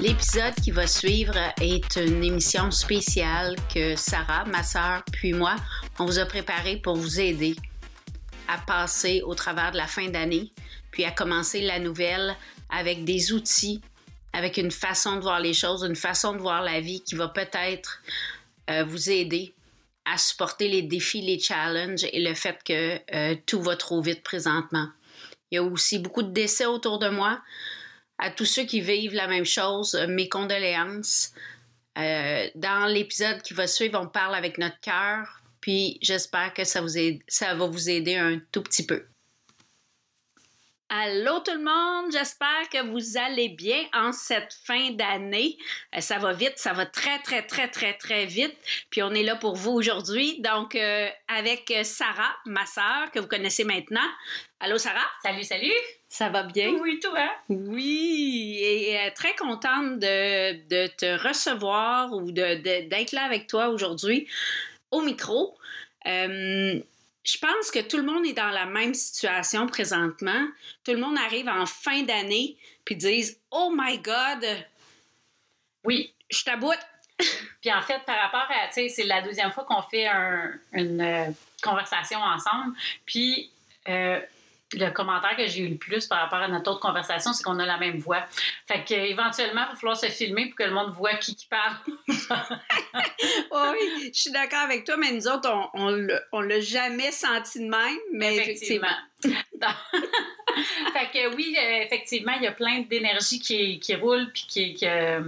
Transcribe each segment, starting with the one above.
L'épisode qui va suivre est une émission spéciale que Sarah, ma sœur, puis moi, on vous a préparée pour vous aider à passer au travers de la fin d'année, puis à commencer la nouvelle avec des outils, avec une façon de voir les choses, une façon de voir la vie qui va peut-être euh, vous aider à supporter les défis, les challenges et le fait que euh, tout va trop vite présentement. Il y a aussi beaucoup de décès autour de moi à tous ceux qui vivent la même chose, mes condoléances. Euh, dans l'épisode qui va suivre, on parle avec notre cœur, puis j'espère que ça, vous aide, ça va vous aider un tout petit peu. Allô tout le monde, j'espère que vous allez bien en cette fin d'année. Euh, ça va vite, ça va très très très très très vite. Puis on est là pour vous aujourd'hui. Donc euh, avec Sarah, ma sœur que vous connaissez maintenant. Allô Sarah? Salut salut. Ça va bien? Oui, toi? Oui, et euh, très contente de, de, te recevoir ou d'être de, d'être là avec toi aujourd'hui au micro. Euh, je pense que tout le monde est dans la même situation présentement. Tout le monde arrive en fin d'année puis disent Oh my God! Oui. Je t'aboute! puis en fait, par rapport à, tu sais, c'est la deuxième fois qu'on fait un, une euh, conversation ensemble. Puis, euh, le commentaire que j'ai eu le plus par rapport à notre autre conversation, c'est qu'on a la même voix. Fait qu'éventuellement, il va falloir se filmer pour que le monde voit qui qui parle. oui, je suis d'accord avec toi, mais nous autres, on, on, l'a jamais senti de même, mais effectivement. effectivement. fait que oui, effectivement, il y a plein d'énergie qui, qui roule puis qui, qui euh,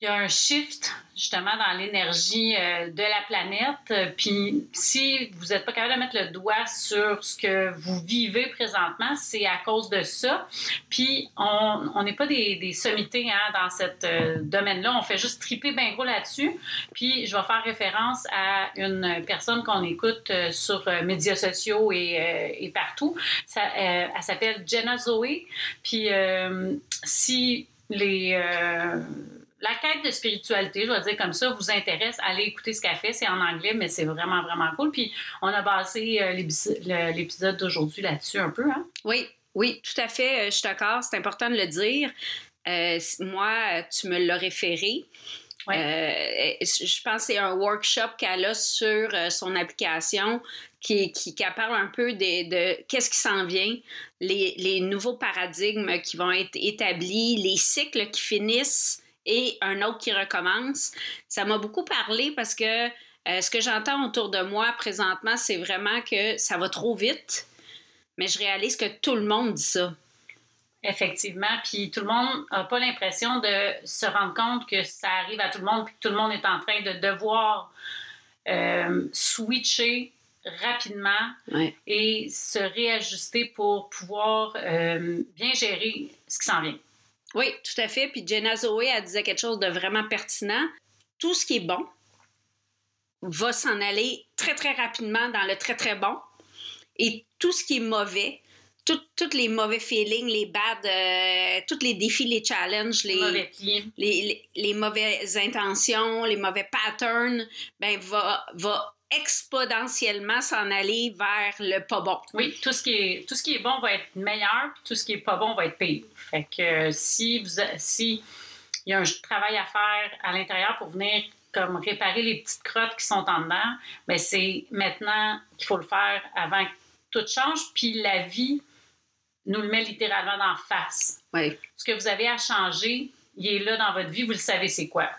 il y a un shift justement dans l'énergie euh, de la planète. Puis si vous n'êtes pas capable de mettre le doigt sur ce que vous vivez présentement, c'est à cause de ça. Puis on n'est pas des, des sommités hein, dans ce euh, domaine-là. On fait juste triper bien gros là-dessus. Puis je vais faire référence à une personne qu'on écoute euh, sur médias sociaux et, et partout. Ça, elle s'appelle Jenna Zoe. Puis si les la quête de spiritualité, je vais dire comme ça, vous intéresse, allez écouter ce qu'elle fait. C'est en anglais, mais c'est vraiment, vraiment cool. Puis on a basé euh, l'épisode d'aujourd'hui là-dessus un peu. Hein? Oui, oui, tout à fait. Euh, je suis d'accord. C'est important de le dire. Euh, moi, tu me l'as référé. je pense que c'est un workshop qu'elle a sur son application qui, qui, qui, parle un peu de, de qu'est-ce qui s'en vient, les, les, nouveaux paradigmes qui vont être établis, les cycles qui finissent et un autre qui recommence. Ça m'a beaucoup parlé parce que euh, ce que j'entends autour de moi présentement, c'est vraiment que ça va trop vite, mais je réalise que tout le monde dit ça. Effectivement, puis tout le monde n'a pas l'impression de se rendre compte que ça arrive à tout le monde, puis que tout le monde est en train de devoir euh, switcher rapidement et se réajuster pour pouvoir euh, bien gérer ce qui s'en vient. Oui, tout à fait. Puis Jenna Zoe, elle disait quelque chose de vraiment pertinent. Tout ce qui est bon va s'en aller très, très rapidement dans le très, très bon. Et tout ce qui est mauvais, tous les mauvais feelings, les bad, euh, tous les défis, les challenges, les, les, les, mauvaises intentions, les mauvais patterns, ben va, va exponentiellement s'en aller vers le pas bon. Oui, tout ce qui est, tout ce qui est bon va être meilleur, puis tout ce qui est pas bon va être pire. Fait que euh, si vous si il y a un travail à faire à l'intérieur pour venir comme réparer les petites crottes qui sont en dedans, mais ben, c'est maintenant qu'il faut le faire avant que tout change, puis la vie nous le met littéralement en face. Oui. Ce que vous avez à changer, il est là dans votre vie, vous le savez c'est quoi.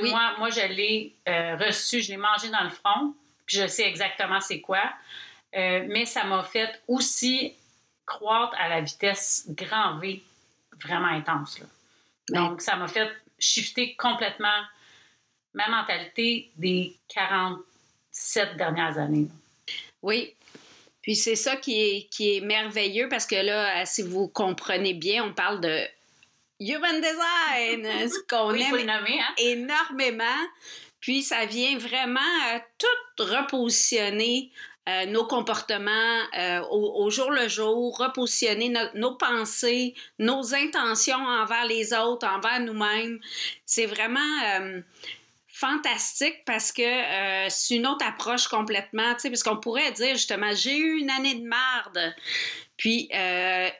Moi, moi, je l'ai euh, reçu, je l'ai mangé dans le front, puis je sais exactement c'est quoi. Euh, mais ça m'a fait aussi croître à la vitesse grand V vraiment intense. Donc, ça m'a fait shifter complètement ma mentalité des 47 dernières années. Oui. Puis c'est ça qui est, qui est merveilleux parce que là, si vous comprenez bien, on parle de Human Design, ce qu'on aime hein? énormément. Puis ça vient vraiment euh, tout repositionner euh, nos comportements euh, au, jour le jour, repositionner no- nos pensées, nos intentions envers les autres, envers nous-mêmes. C'est vraiment euh, fantastique parce que c'est une autre approche complètement, tu sais, parce qu'on pourrait dire justement, j'ai eu une année de marde. Puis,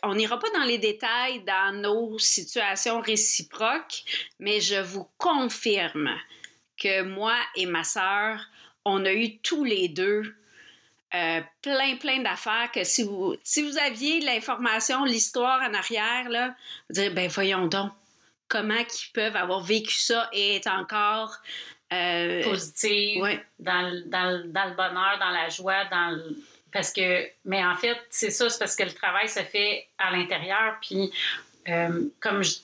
on n'ira pas dans les détails dans nos situations réciproques, mais je vous confirme que moi et ma sœur, on a eu tous les deux euh, plein, plein d'affaires que si vous, si vous aviez l'information, l'histoire en arrière, là, vous direz, ben voyons donc, comment ils peuvent avoir vécu ça et être encore... Euh, Positive, ouais. dans, le- dans, dans le bonheur, dans la joie, dans le- Parce que... Mais en fait, c'est ça, c'est parce que le travail se fait à l'intérieur, puis euh, comme je-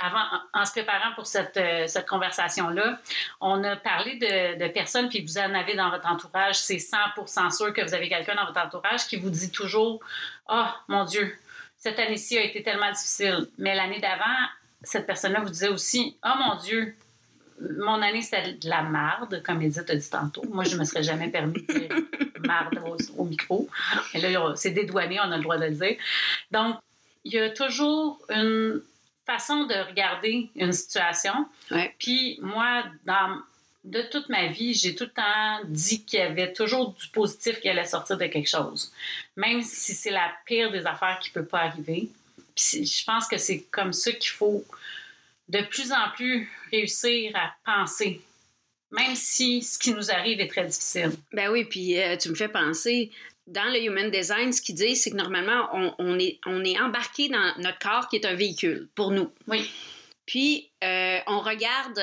en, se préparant pour cette, euh, cette conversation-là, on a parlé de, personnes, puis vous en avez dans votre entourage, c'est 100% sûr que vous avez quelqu'un dans votre entourage qui vous dit toujours « Ah, mon Dieu, cette année-ci a été tellement difficile. » Mais l'année d'avant, cette personne-là vous disait aussi « Ah, mon Dieu, mon année, c'était de la marde, comme Edith a dit tantôt. Moi, je ne me serais jamais permis de dire marde au, au micro. Mais là, c'est dédouané, on a le droit de le dire. Donc, il y a toujours une façon de regarder une situation. Ouais. Puis moi, dans, de toute ma vie, j'ai tout le temps dit qu'il y avait toujours du positif qui allait sortir de quelque chose. Même si c'est la pire des affaires qui ne peut pas arriver. Puis je pense que c'est comme ça qu'il faut de plus en plus réussir à penser, même si ce qui nous arrive est très difficile. Ben oui, puis euh, tu me fais penser, dans le Human Design, ce qu'ils disent, c'est que normalement, on, on est, on est embarqué dans notre corps qui est un véhicule pour nous. Oui. Puis, euh, on regarde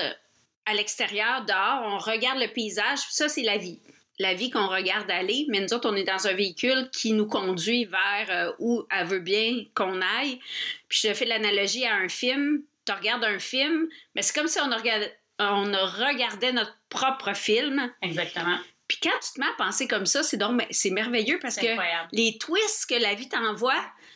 à l'extérieur, dehors, on regarde le paysage, ça, c'est la vie. La vie qu'on regarde aller, mais nous autres, on est dans un véhicule qui nous conduit vers euh, où elle veut bien qu'on aille. Puis, je fais l'analogie à un film. Tu regardes un film, mais c'est comme si on regardait, on regardait notre propre film. Exactement. Puis quand tu te mets à penser comme ça, c'est donc c'est merveilleux parce que incroyable. les twists que la vie t'envoie,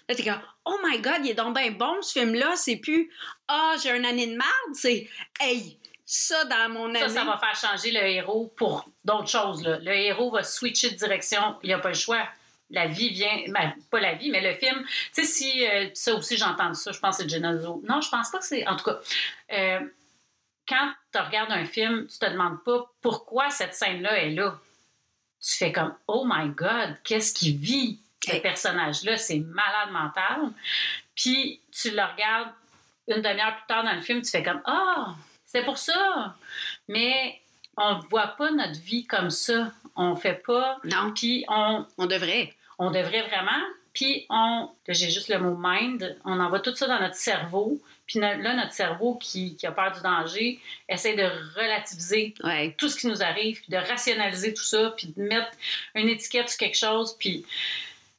là t'es comme oh my god, il est donc bien bon ce film là, c'est plus ah j'ai une année de merde, c'est hey ça dans mon année. Ça, ça va faire changer le héros pour d'autres choses. Là. Le héros va switcher de direction. Il n'y a pas le choix. La vie vient, ben, pas la vie, mais le film. Tu sais, si euh, ça aussi, j'entends ça, je pense que c'est Genazo. Non, je pense pas que c'est. En tout cas, euh, quand tu regardes un film, tu te demandes pas pourquoi cette scène-là est là. Tu fais comme Oh my God, qu'est-ce qu'il vit, ce personnage-là? C'est malade mental. Puis tu le regardes une demi-heure plus tard dans le film, tu fais comme Ah, c'est pour ça. Mais on ne voit pas notre vie comme ça. On fait pas. Non, Puis on, on devrait. on devrait vraiment. Puis on. J'ai juste le mot mind. On envoie tout ça dans notre cerveau. Puis là, notre cerveau qui, qui a peur du danger essaie de relativiser Ouais. tout ce qui nous arrive, puis de rationaliser tout ça, puis de mettre une étiquette sur quelque chose. Puis...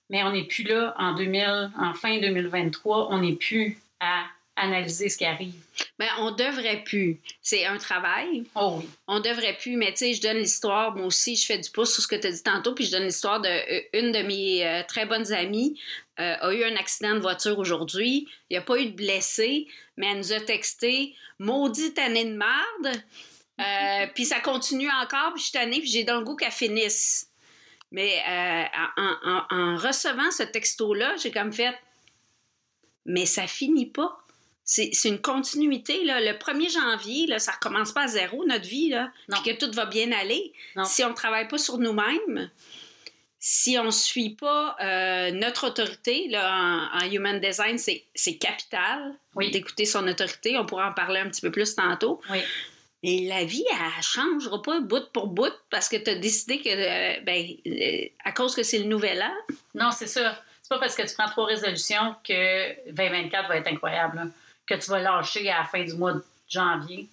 Mais on n'est plus là en 2000, en fin 2023. On n'est plus à analyser ce qui arrive. Ben on devrait plus. C'est un travail. Oh oui. On devrait plus, mais tu sais, je donne l'histoire, moi aussi, je fais du pouce sur ce que tu as dit tantôt, puis je donne l'histoire de euh, de mes euh, très bonnes amies euh, a eu un accident de voiture aujourd'hui. Il n'y a pas eu de blessés, mais elle nous a texté Maudite année de marde. Euh, puis ça continue encore, puis je suis tannée, puis j'ai dans le goût qu'elle finisse. Mais en, en- en recevant ce texto-là, j'ai comme fait Mais ça finit pas. C'est une continuité. Là. Le 1er janvier, là, ça recommence pas à zéro, notre vie, là, puis que tout va bien aller. Non. Si on ne travaille pas sur nous-mêmes, si on ne suit pas euh, notre autorité, là, en, en Human Design, c'est capital Oui. d'écouter son autorité. On pourra en parler un petit peu plus tantôt. Oui. Et la vie, elle changera pas bout pour bout parce que tu as décidé que, euh, ben, euh, à cause que c'est le nouvel an, Non, c'est ça. C'est pas parce que tu prends trois résolutions que 2024 va être incroyable. Que tu vas lâcher à la fin du mois de janvier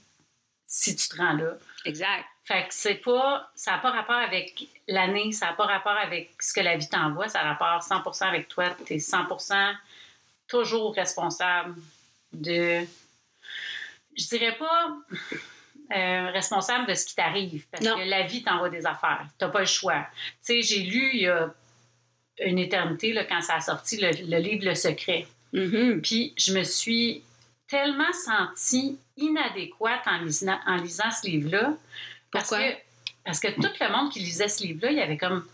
si tu te rends là. exact. Fait que c'est pas. Ça n'a pas rapport avec l'année, ça n'a pas rapport avec ce que la vie t'envoie, ça a rapport 100% avec toi. Tu es 100 toujours responsable de. Je dirais pas euh, responsable de ce qui t'arrive, parce Non. que la vie t'envoie des affaires. Tu pas le choix. Tu sais, j'ai lu il y a une éternité, là, quand ça a sorti, le, le livre Le Secret. Mhm. Puis je me suis tellement sentie inadéquate en lisant, en lisant ce livre-là Parce Pourquoi? que, parce que tout le monde qui lisait ce livre-là, il avait comme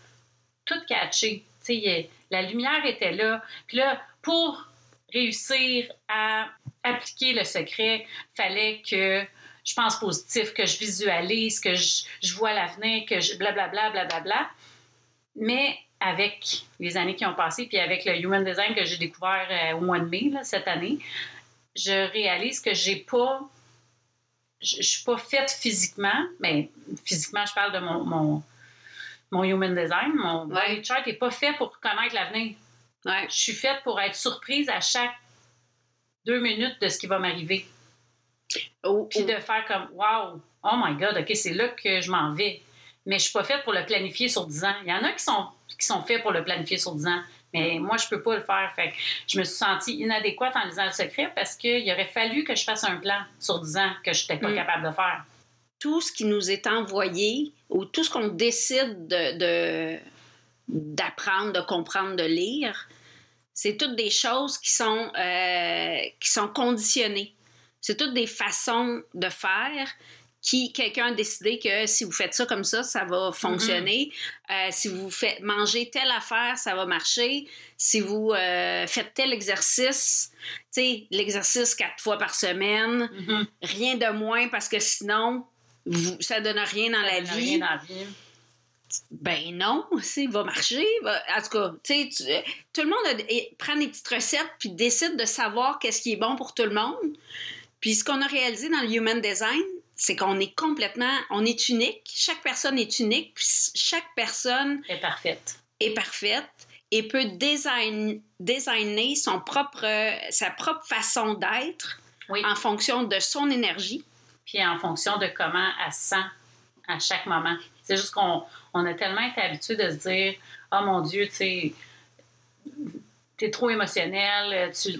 tout catché. Il- la lumière était là. Puis là, pour réussir à appliquer le secret, fallait que je pense positif, que je visualise, que je, je vois l'avenir, que je blablabla, blablabla. Mais avec les années qui ont passé, puis avec le Human Design que j'ai découvert euh, au mois de mai, là, cette année, je réalise que j'ai pas je ne suis pas faite physiquement, mais physiquement, je parle de mon, mon, mon human design. Mon Ouais. body chart n'est pas fait pour connaître l'avenir. Ouais. Je suis faite pour être surprise à chaque deux minutes de ce qui va m'arriver. Puis de faire comme Wow, oh my God, OK, c'est là que je m'en vais. Mais je suis pas faite pour le planifier sur 10 ans. Il y en a qui sont, qui sont faits pour le planifier sur 10 ans. Mais moi, je peux pas le faire. Fait que je me suis sentie inadéquate en lisant le secret parce qu'il aurait fallu que je fasse un plan sur 10 ans que je n'étais pas Mm. capable de faire. tout ce qui nous est envoyé ou tout ce qu'on décide de, de- d'apprendre, de comprendre, de lire, c'est toutes des choses qui sont, euh, qui sont conditionnées. C'est toutes des façons de faire qui quelqu'un a décidé que si vous faites ça comme ça, ça va fonctionner. Euh, si vous faites manger telle affaire, ça va marcher. Si vous euh, faites tel exercice, tu sais, l'exercice quatre fois par semaine, Mhm. rien de moins parce que sinon, vous, ça donne rien dans la donne vie. rien dans la vie. Ben non, ça va marcher. va- En tout cas, tu sais, tout le monde a- prend des petites recettes puis décide de savoir qu'est-ce qui est bon pour tout le monde. Puis ce qu'on a réalisé dans le Human Design, c'est qu'on est complètement, on est unique. Chaque personne est unique. Puis chaque personne est parfaite. est parfaite et peut design, designer son propre, sa propre façon d'être Oui. en fonction de son énergie. Puis en fonction de comment elle se sent à chaque moment. C'est juste qu'on on a tellement été habitué de se dire Oh mon Dieu, tu sais, t'es trop émotionnel, tu,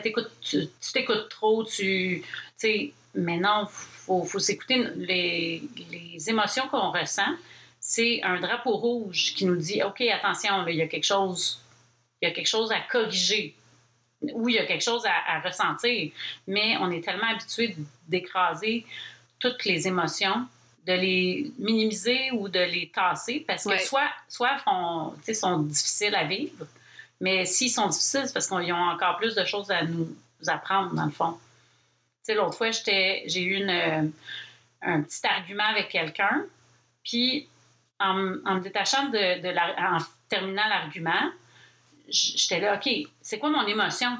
t'écoutes- tu- tu trop, tu. tu sais, mais non, faut, faut s'écouter les, les émotions qu'on ressent. C'est un drapeau rouge qui nous dit OK, attention, là, il y a quelque chose, il y a quelque chose à corriger ou il y a quelque chose à, à ressentir. Mais on est tellement habitué d'écraser toutes les émotions, de les minimiser ou de les tasser parce que Ouais. soit, soit font, sont difficiles à vivre, mais s'ils sont difficiles, c'est parce qu'ils ont encore plus de choses à nous apprendre, dans le fond. L'autre fois, j'ai eu une, euh, un petit argument avec quelqu'un, puis en, en me détachant de, de la- en terminant l'argument, j'étais là, OK, c'est quoi mon émotion?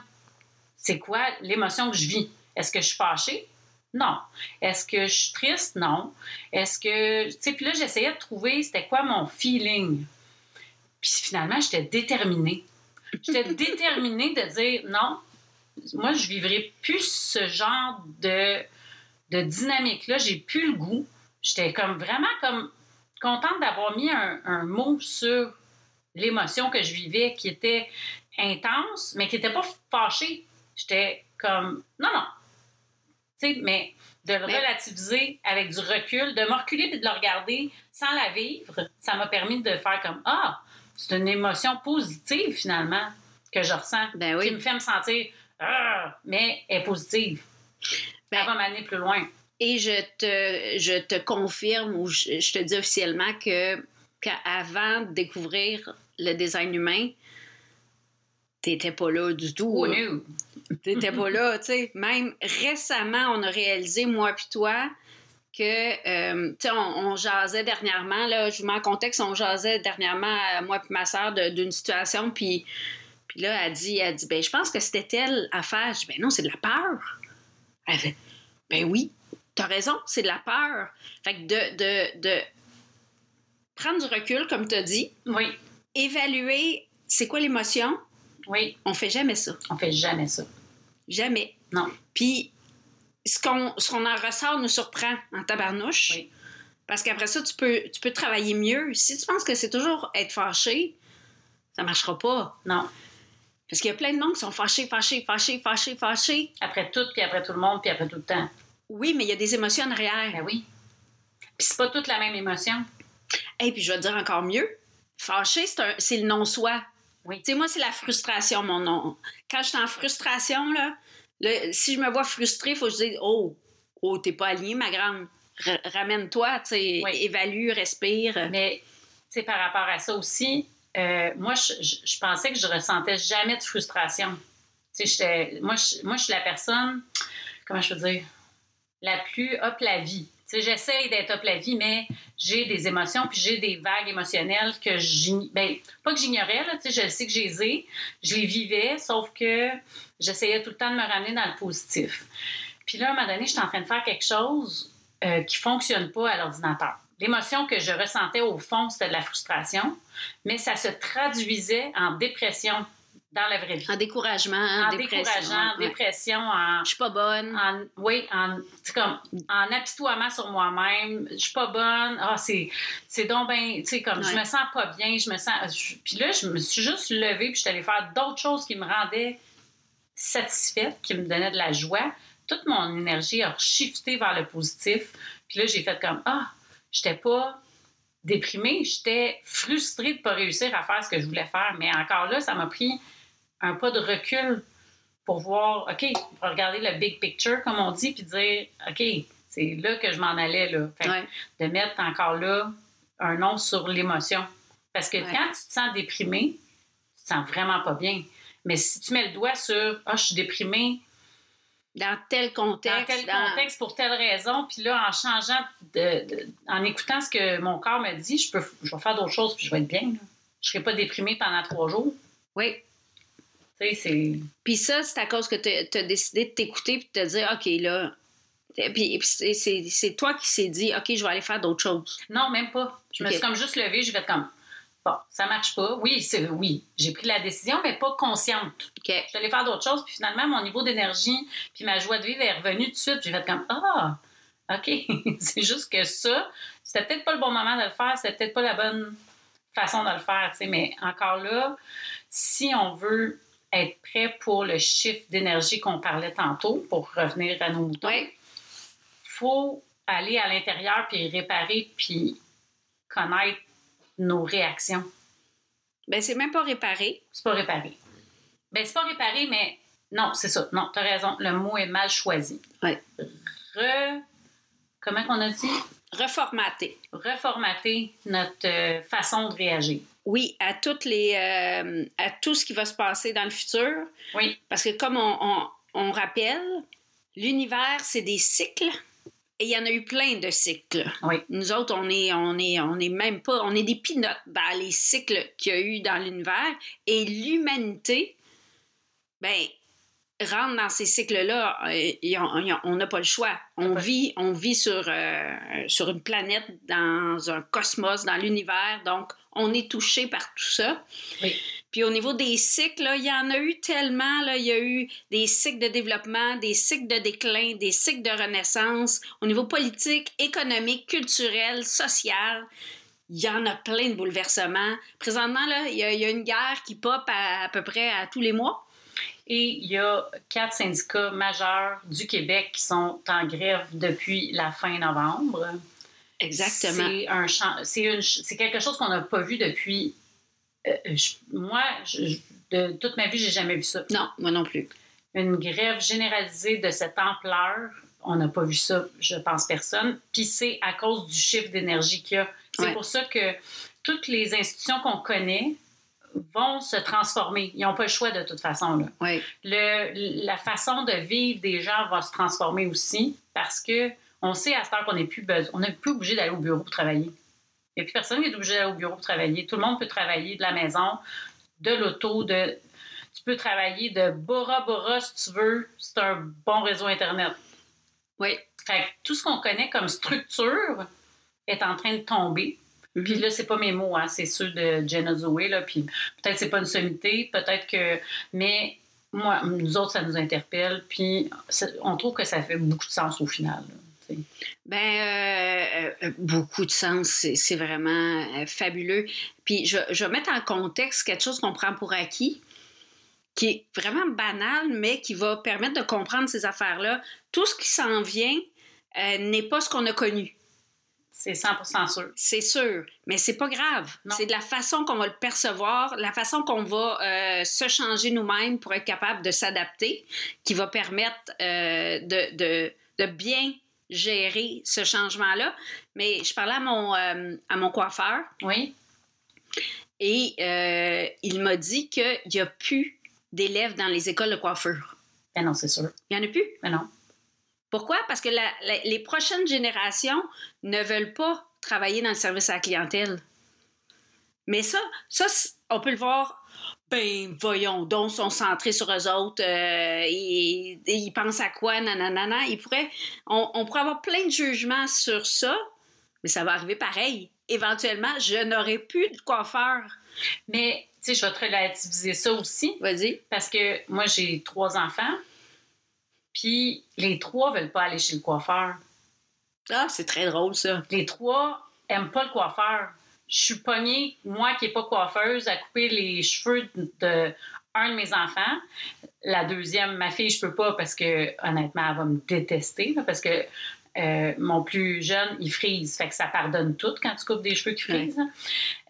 C'est quoi l'émotion que je vis? Est-ce que je suis fâchée? Non. Est-ce que je suis triste? Non. Est-ce que. Tu sais, puis là, j'essayais de trouver c'était quoi mon feeling. Puis finalement, j'étais déterminée. J'étais déterminée de dire non, moi, je vivrai plus ce genre de, de dynamique-là. J'ai plus le goût. J'étais comme vraiment comme contente d'avoir mis un, un mot sur l'émotion que je vivais qui était intense, mais qui n'était pas fâchée. J'étais comme non, non. Tu sais, mais de le Mais- relativiser avec du recul, de me reculer et de le regarder sans la vivre, ça m'a permis de faire comme Ah, c'est une émotion positive finalement que je ressens, Ben qui oui. me fait me sentir Ah, mais elle est positive. Ben- elle va m'amener plus loin. Et je te, je te confirme ou je, je te dis officiellement que qu'avant de découvrir le design humain, t'étais pas là du tout. Oh. T'étais pas là, tu sais. Même récemment, on a réalisé, moi puis toi, que, euh, tu sais, on, on jasait dernièrement, là, je vous mets en contexte, on jasait dernièrement, moi puis ma soeur, d'une situation, puis, puis là, elle dit, elle dit, ben, je pense que c'était telle affaire. Je dis, ben non, c'est de la peur. Elle fait, ben oui, t'as raison, c'est de la peur. Fait que de, de, de prendre du recul, comme t'as dit, Oui, évaluer c'est quoi l'émotion, oui, on fait jamais ça. on fait jamais ça. Jamais. Non. Puis, ce qu'on en ressort nous surprend en tabarnouche. Oui. Parce qu'après ça, tu peux, tu peux travailler mieux. Si tu penses que c'est toujours être fâché, ça marchera pas. Non. Parce qu'il y a plein de monde qui sont fâchés, fâchés, fâchés, fâchés, fâchés. Après tout, puis après tout le monde, puis après tout le temps. Oui, mais il y a des émotions en arrière. Ben oui. Puis c'est pas toute la même émotion. Et puis, je vais te dire encore mieux. Fâché, c'est un- c'est le non-soi. Oui. Tu sais, moi, c'est la frustration, mon nom. Quand je suis en frustration, là, le- si je me vois frustrée, il faut que je dise Oh, oh, t'es pas alignée, ma grande. ramène-toi, tu sais, Oui. évalue, respire. Mais, tu sais, par rapport à ça aussi, euh, moi, je, pensais que je ressentais jamais de frustration. Tu sais, moi, je, suis la personne, comment je peux dire, la plus up la vie. Tu sais, j'essaye d'être up la vie, mais j'ai des émotions, puis j'ai des vagues émotionnelles que j'ign- ben, pas que j'ignorais, tu sais, je sais que je les ai, je les vivais, sauf que j'essayais tout le temps de me ramener dans le positif. Puis là, à un moment donné, j'étais en train de faire quelque chose euh, qui fonctionne pas à l'ordinateur. L'émotion que je ressentais au fond, c'était de la frustration, mais ça se traduisait en dépression dans la vraie vie. En découragement, en, En dépression. décourageant, en ouais. dépression, en, Je suis pas bonne. en- oui, en, c'est comme, en apitoiement sur moi-même. Je suis pas bonne. Ah, c'est, c'est donc ben, tu sais, comme, je Ouais. me sens pas bien, je me sens. je- puis là, je me suis juste levée, puis je suis allée faire d'autres choses qui me rendaient satisfaite, qui me donnaient de la joie. Toute mon énergie a shifté vers le positif. Puis là, j'ai fait comme, ah, j'étais pas déprimée, j'étais frustrée de pas réussir à faire ce que je voulais faire. Mais encore là, ça m'a pris un pas de recul pour voir, OK, regarder le big picture, comme on dit, puis dire, OK, c'est là que je m'en allais, là. Fait que Ouais. de mettre encore là un nom sur l'émotion. Parce que Ouais. quand tu te sens déprimé, tu te sens vraiment pas bien. Mais si tu mets le doigt sur, ah, je suis déprimée, Dans tel contexte. dans tel dans- contexte, pour telle raison, puis là, en changeant, de, de- en écoutant ce que mon corps me dit, je, peux, je vais faire d'autres choses, puis je vais être bien. là. Je serai pas déprimée pendant trois jours. Oui. Tu sais, c'est. Puis ça, c'est à cause que tu as décidé de t'écouter puis de te dire, OK, là. Puis, c'est- toi qui s'est dit, OK, je vais aller faire d'autres choses. Non, même pas. Je me suis comme juste levée, je vais être comme, bon, ça marche pas. Oui, c'est oui, j'ai pris la décision, mais pas consciente. Je suis allée faire d'autres choses, puis finalement, mon niveau d'énergie, puis ma joie de vivre est revenue tout de suite. J'ai fait comme, ah, OK. c'est juste que ça, c'était peut-être pas le bon moment de le faire, c'était peut-être pas la bonne façon de le faire, tu sais. Mais encore là, si on veut être prêt pour le chiffre d'énergie qu'on parlait tantôt, pour revenir à nos moutons, Oui. faut aller à l'intérieur puis réparer puis connaître nos réactions. Ben, c'est même pas réparé. C'est pas réparer. Ben, c'est pas réparer, mais non, c'est ça. Non, t'as raison. Le mot est mal choisi. Ouais. Re... Comment qu'on a dit? Reformaté. Reformater notre euh, façon de réagir. Oui, à toutes les euh, à tout ce qui va se passer dans le futur. Oui. Parce que comme on, on- on rappelle, l'univers, c'est des cycles. Et il y en a eu plein de cycles. Oui. Nous autres, on est, on est, on est même pas, on est des pinottes dans les cycles qu'il y a eu dans l'univers. Et l'humanité, ben, rentre dans ces cycles-là, euh, on n'a pas le choix. On vit, on vit sur, euh, sur une planète, dans un cosmos, dans l'univers, donc on est touché par tout ça. Oui. Puis au niveau des cycles, là, il y en a eu tellement. Là, il y a eu des cycles de développement, des cycles de déclin, des cycles de renaissance. Au niveau politique, économique, culturel, social, il y en a plein de bouleversements. Présentement, là, il y, a, il y a une guerre qui pop à, à peu près à tous les mois. Et il y a quatre syndicats majeurs du Québec qui sont en grève depuis la fin novembre. Exactement. Un c'est quelque chose qu'on n'a pas vu depuis. Euh, je- moi, je- de toute ma vie, j'ai jamais vu ça. Non, moi non plus. Une grève généralisée de cette ampleur, on n'a pas vu ça, je pense personne. Puis c'est à cause du chiffre d'énergie qu'il y a. C'est Ouais. pour ça que toutes les institutions qu'on connaît vont se transformer. Ils n'ont pas le choix de toute façon. Là le, la façon de vivre des gens va se transformer aussi parce que on sait à cette heure qu'on n'est plus, on n'est plus obligé d'aller au bureau pour travailler. Il n'y a plus personne qui est obligé d'aller au bureau pour travailler. Tout le monde peut travailler de la maison, de l'auto, de... Tu peux travailler de Bora Bora si tu veux. C'est un bon réseau Internet. Oui. Fait que tout ce qu'on connaît comme structure est en train de tomber. Puis Mhm. là, c'est pas mes mots, hein, c'est ceux de Jenna Zoe, là. Puis peut-être c'est pas une sommité, peut-être que. Mais moi, nous autres, ça nous interpelle. Puis on trouve que ça fait beaucoup de sens au final. là, Ben, euh, euh, beaucoup de sens. C'est vraiment euh, fabuleux. Puis, je, je vais mettre en contexte quelque chose qu'on prend pour acquis, qui est vraiment banal, mais qui va permettre de comprendre ces affaires-là. Tout ce qui s'en vient euh, n'est pas ce qu'on a connu. C'est 100 sûr. C'est sûr, mais c'est pas grave. C'est de la façon qu'on va le percevoir, la façon qu'on va euh, se changer nous-mêmes pour être capable de s'adapter, qui va permettre euh, de, de- de bien gérer ce changement-là. Mais je parlais à mon, euh, à mon coiffeur Oui. et euh, il m'a dit qu'il n'y a plus d'élèves dans les écoles de coiffure. Ben non, c'est sûr. Il n'y en a plus? Ben non. Pourquoi? Parce que la- la- les prochaines générations ne veulent pas travailler dans le service à la clientèle. Mais ça, ça on peut le voir. Ben, voyons, donc, sont centrés sur eux autres, euh, et, et ils pensent à quoi, nanana. Ils pourraient, on, on pourrait avoir plein de jugements sur ça, mais ça va arriver pareil. Éventuellement, je n'aurai plus de coiffeur. Mais, tu sais, je vais te relativiser ça aussi. Vas-y. Parce que moi, j'ai trois enfants. Puis les trois veulent pas aller chez le coiffeur. Ah, c'est très drôle, ça. Les trois aiment pas le coiffeur. Je suis pognée, moi qui n'ai pas coiffeuse, à couper les cheveux de un de mes enfants. La deuxième, ma fille, je peux pas parce que honnêtement, elle va me détester. là, parce que euh, mon plus jeune, il frise. Fait que ça pardonne tout quand tu coupes des cheveux qui frisent. là.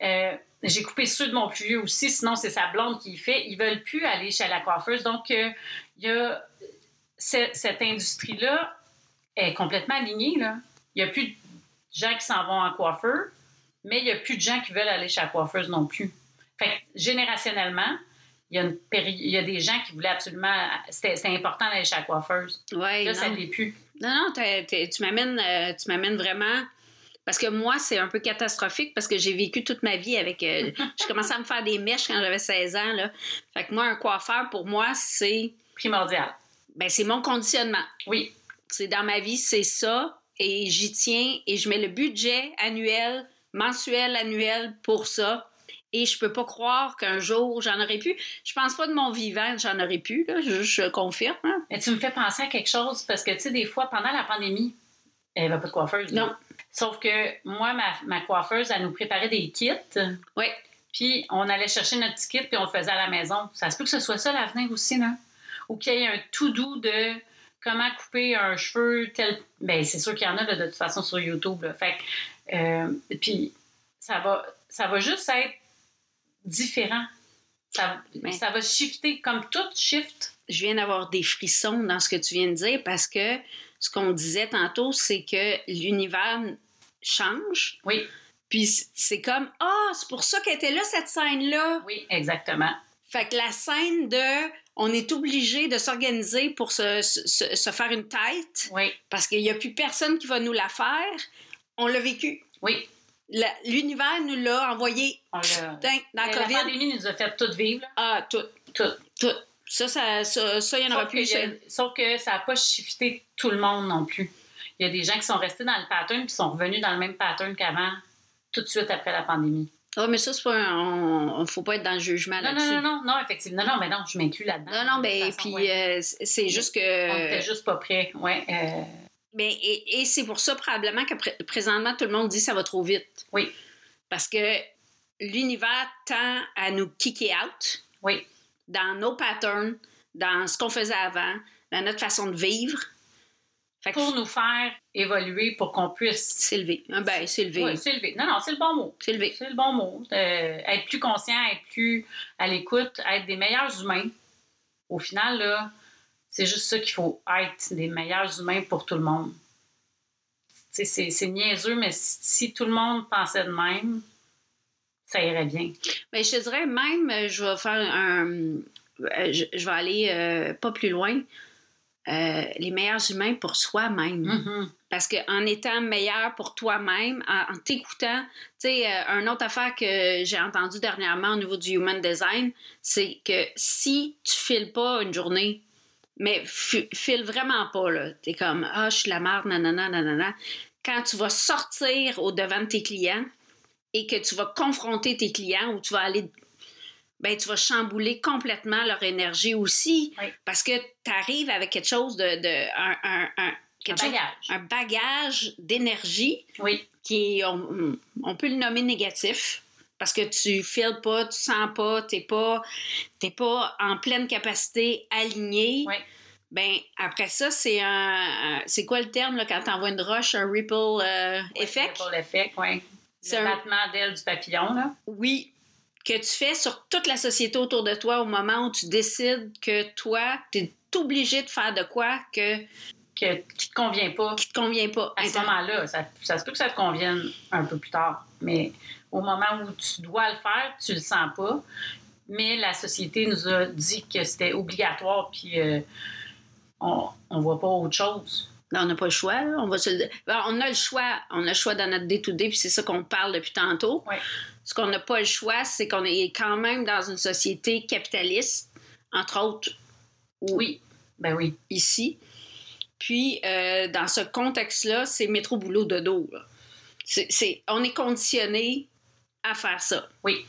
Euh, j'ai coupé ceux de mon plus vieux aussi, sinon c'est sa blonde qui fait. Ils veulent plus aller chez la coiffeuse. Donc, euh, il y a ce- cette industrie-là est complètement alignée. Il n'y a plus de gens qui s'en vont en coiffeur, mais il n'y a plus de gens qui veulent aller chez la coiffeuse non plus. Fait que, générationnellement, il y, a une péri- il y a des gens qui voulaient absolument. C'était important d'aller chez la coiffeuse. Ouais, Là, non. ça ne l'est plus. Non, non, tu m'amènes euh, tu m'amènes vraiment. Parce que moi, c'est un peu catastrophique parce que j'ai vécu toute ma vie avec. euh, j'ai commencé à me faire des mèches quand j'avais 16 ans. Là. Fait que moi, un coiffeur, pour moi, c'est. Primordial. Ben, c'est mon conditionnement. Oui. C'est dans ma vie, c'est ça. Et j'y tiens et je mets le budget annuel, mensuel, annuel pour ça. Et je peux pas croire qu'un jour j'en aurais pu. Je pense pas de mon vivant j'en aurais pu, là. Je, je confirme. hein. Mais tu me fais penser à quelque chose parce que, tu sais, des fois, pendant la pandémie, il n'y avait pas de coiffeuse. là. Non. Sauf que moi, ma, ma coiffeuse, elle nous préparait des kits. Oui. Puis on allait chercher notre petit kit puis on le faisait à la maison. Ça se peut que ce soit ça l'avenir aussi, là. Ou qu'il y ait un tout doux de comment couper un cheveu tel. Ben, c'est sûr qu'il y en a là, de toute façon sur YouTube. là. Fait euh, puis ça va, ça va juste être différent. Ça, va shifter comme tout shift. je viens d'avoir des frissons dans ce que tu viens de dire parce que ce qu'on disait tantôt, c'est que l'univers change. Oui, Puis c'est comme Ah, c'est pour ça qu'elle était là, cette scène-là. oui, exactement. Fait que la scène de on est obligé de s'organiser pour se, se- se faire une tête Oui, parce qu'il n'y a plus personne qui va nous la faire, on l'a vécu. oui. La- L'univers nous l'a envoyé On l'a. Dans la la COVID. pandémie nous a fait tout vivre. là. Ah, tout, Tout. tout. Ça, ça, ça, ça, il y en aura plus. a- sauf que ça n'a pas shifté tout le monde non plus. Il y a des gens qui sont restés dans le pattern puis sont revenus dans le même pattern qu'avant, tout de suite après la pandémie. Ah, mais ça, c'est pas un- on, on- faut pas être dans le jugement là-dessus. non, non, non, non, effectivement. Non, non, mais non, je m'inclus là-dedans. Non, non, mais puis ouais. euh, c'est- juste On que. était juste pas prêts. Ouais, euh, Ben, et et c'est pour ça probablement que pré- présentement tout le monde dit ça va trop vite. Oui. Parce que l'univers tend à nous kicker out oui, dans nos patterns, dans ce qu'on faisait avant, dans notre façon de vivre. Fait que pour nous faire évoluer, pour qu'on puisse s'élever. Ah, Ben, s'élever. Ouais, s'élever. Non, non, c'est le bon mot. S'élever. C'est le bon mot. Euh, être plus conscient, être plus à l'écoute, être des meilleurs humains. Au final, là, c'est juste ça qu'il faut être, des meilleurs humains pour tout le monde. C'est c'est niaiseux, mais si, si tout le monde pensait de même, ça irait bien. Mais je te dirais même, euh, je vais faire un. euh, Je, je vais aller euh, pas plus loin. Euh, les meilleurs humains pour soi-même. Mhm. Parce qu'en étant meilleur pour toi-même, en, en t'écoutant, tu sais, euh, une autre affaire que j'ai entendue dernièrement au niveau du human design, c'est que si tu files pas une journée, mais fi- file vraiment pas, là, t'es comme, ah, je suis la merde, nanana, nanana. Quand tu vas sortir au devant de tes clients et que tu vas confronter tes clients ou tu vas aller ben, tu vas chambouler complètement leur énergie aussi. Oui. Parce que tu arrives avec quelque chose de. de un, un- un- Un quelque chose- bagage. un bagage d'énergie Oui, qui est, on, on peut le nommer négatif. Parce que tu files pas, tu sens pas, t'es pas, t'es pas en pleine capacité alignée. oui. Ben, après ça, c'est un. un- C'est quoi le terme là, quand t'envoies une roche, un ripple euh, effect? Pour l'effet, oui. C'est Le un- battement d'aile du papillon, là. Oui, que tu fais sur toute la société autour de toi au moment où tu décides que toi, tu es obligé de faire de quoi que que, qui te convient pas qui te convient pas. à ce moment-là. Ça, ça se peut que ça te convienne un peu plus tard, mais au moment où tu dois le faire, tu le sens pas. Mais la société nous a dit que c'était obligatoire, puis euh, on ne voit pas autre chose. Ben, on n'a pas le choix. là. On, va se Ben, on a le choix. On a le choix dans notre day-to-day, puis c'est ça qu'on parle depuis tantôt. Ouais. Ce qu'on n'a pas le choix, c'est qu'on est quand même dans une société capitaliste, entre autres Oui, ben oui. ici. Puis, euh, dans ce contexte-là, c'est métro boulot de dos. on est conditionné à faire ça. Oui.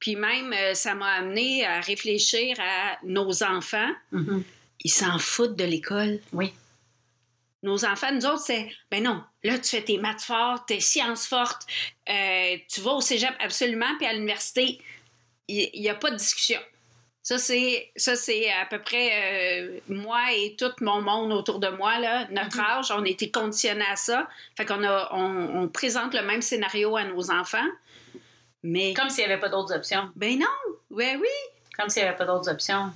Puis même, euh, ça m'a amené à réfléchir à nos enfants. Mhm. Ils s'en foutent de l'école. Oui. Nos enfants, nous autres, c'est ben non, là, tu fais tes maths fortes, tes sciences fortes, euh, tu vas au cégep absolument, puis à l'université, il n'y a pas de discussion. Ça, c'est, ça, c'est à peu près euh, moi et tout mon monde autour de moi, là, notre Mhm. âge, on a été conditionnés à ça. Fait qu'on a, on, on présente le même scénario à nos enfants. Mais, Comme s'il n'y avait pas d'autres options. ben non, ouais, oui, Comme s'il n'y avait pas d'autres options.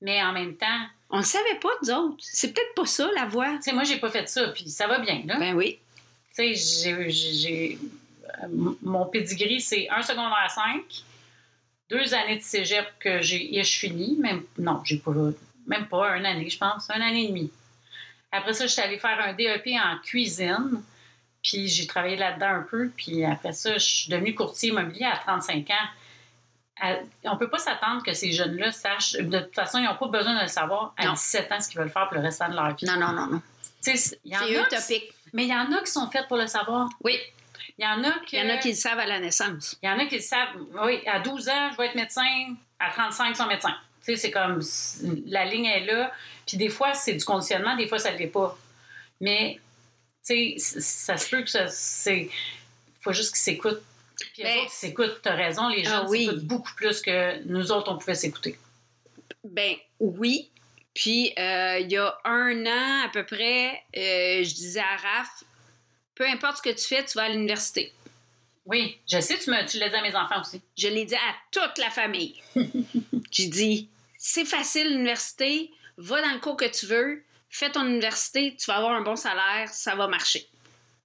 Mais en même temps, on ne savait pas, nous autres. C'est peut-être pas ça, la voie. tu sais, moi, j'ai pas fait ça, puis ça va bien, là. Ben oui. Tu sais, j'ai- euh, Mon pedigree, c'est un secondaire 5, deux années de cégep que j'ai et je finis. Même, non, j'ai pas. Même pas une année, je pense. Un année et demie. Après ça, je suis allée faire un DEP en cuisine. Puis j'ai travaillé là-dedans un peu. Puis après ça, je suis devenue courtier immobilier à 35 ans. On peut pas s'attendre que ces jeunes-là sachent. De toute façon, ils n'ont pas besoin de le savoir à Non. 17 ans ce qu'ils veulent faire pour le restant de leur vie. Non, non, non, non. C'est qui- utopique. mais il y en a qui sont faites pour le savoir. Oui. Il y en a qui. Il y en a qui le savent à la naissance. Il y en a qui le savent. Oui, à 12 ans, je vais être médecin. À 35, ils sont médecins. Tu sais, c'est comme. La ligne est là. Puis des fois, c'est du conditionnement, des fois, ça ne l'est pas. Mais, tu sais, ça se peut que ça. C'est. Il faut juste qu'ils s'écoutent. Puis Ben- les autres, s'écoutent. Raison, les Ah gens oui. s'écoutent beaucoup plus que nous autres, on pouvait s'écouter. Ben oui. Puis euh, il y a un an à peu près, euh, je disais à Raph, peu importe ce que tu fais, tu vas à l'université. Oui, je sais, tu, me, tu l'as dit à mes enfants aussi. Je l'ai dit à toute la famille. J'ai dit, c'est facile l'université, va dans le cours que tu veux, fais ton université, tu vas avoir un bon salaire, ça va marcher.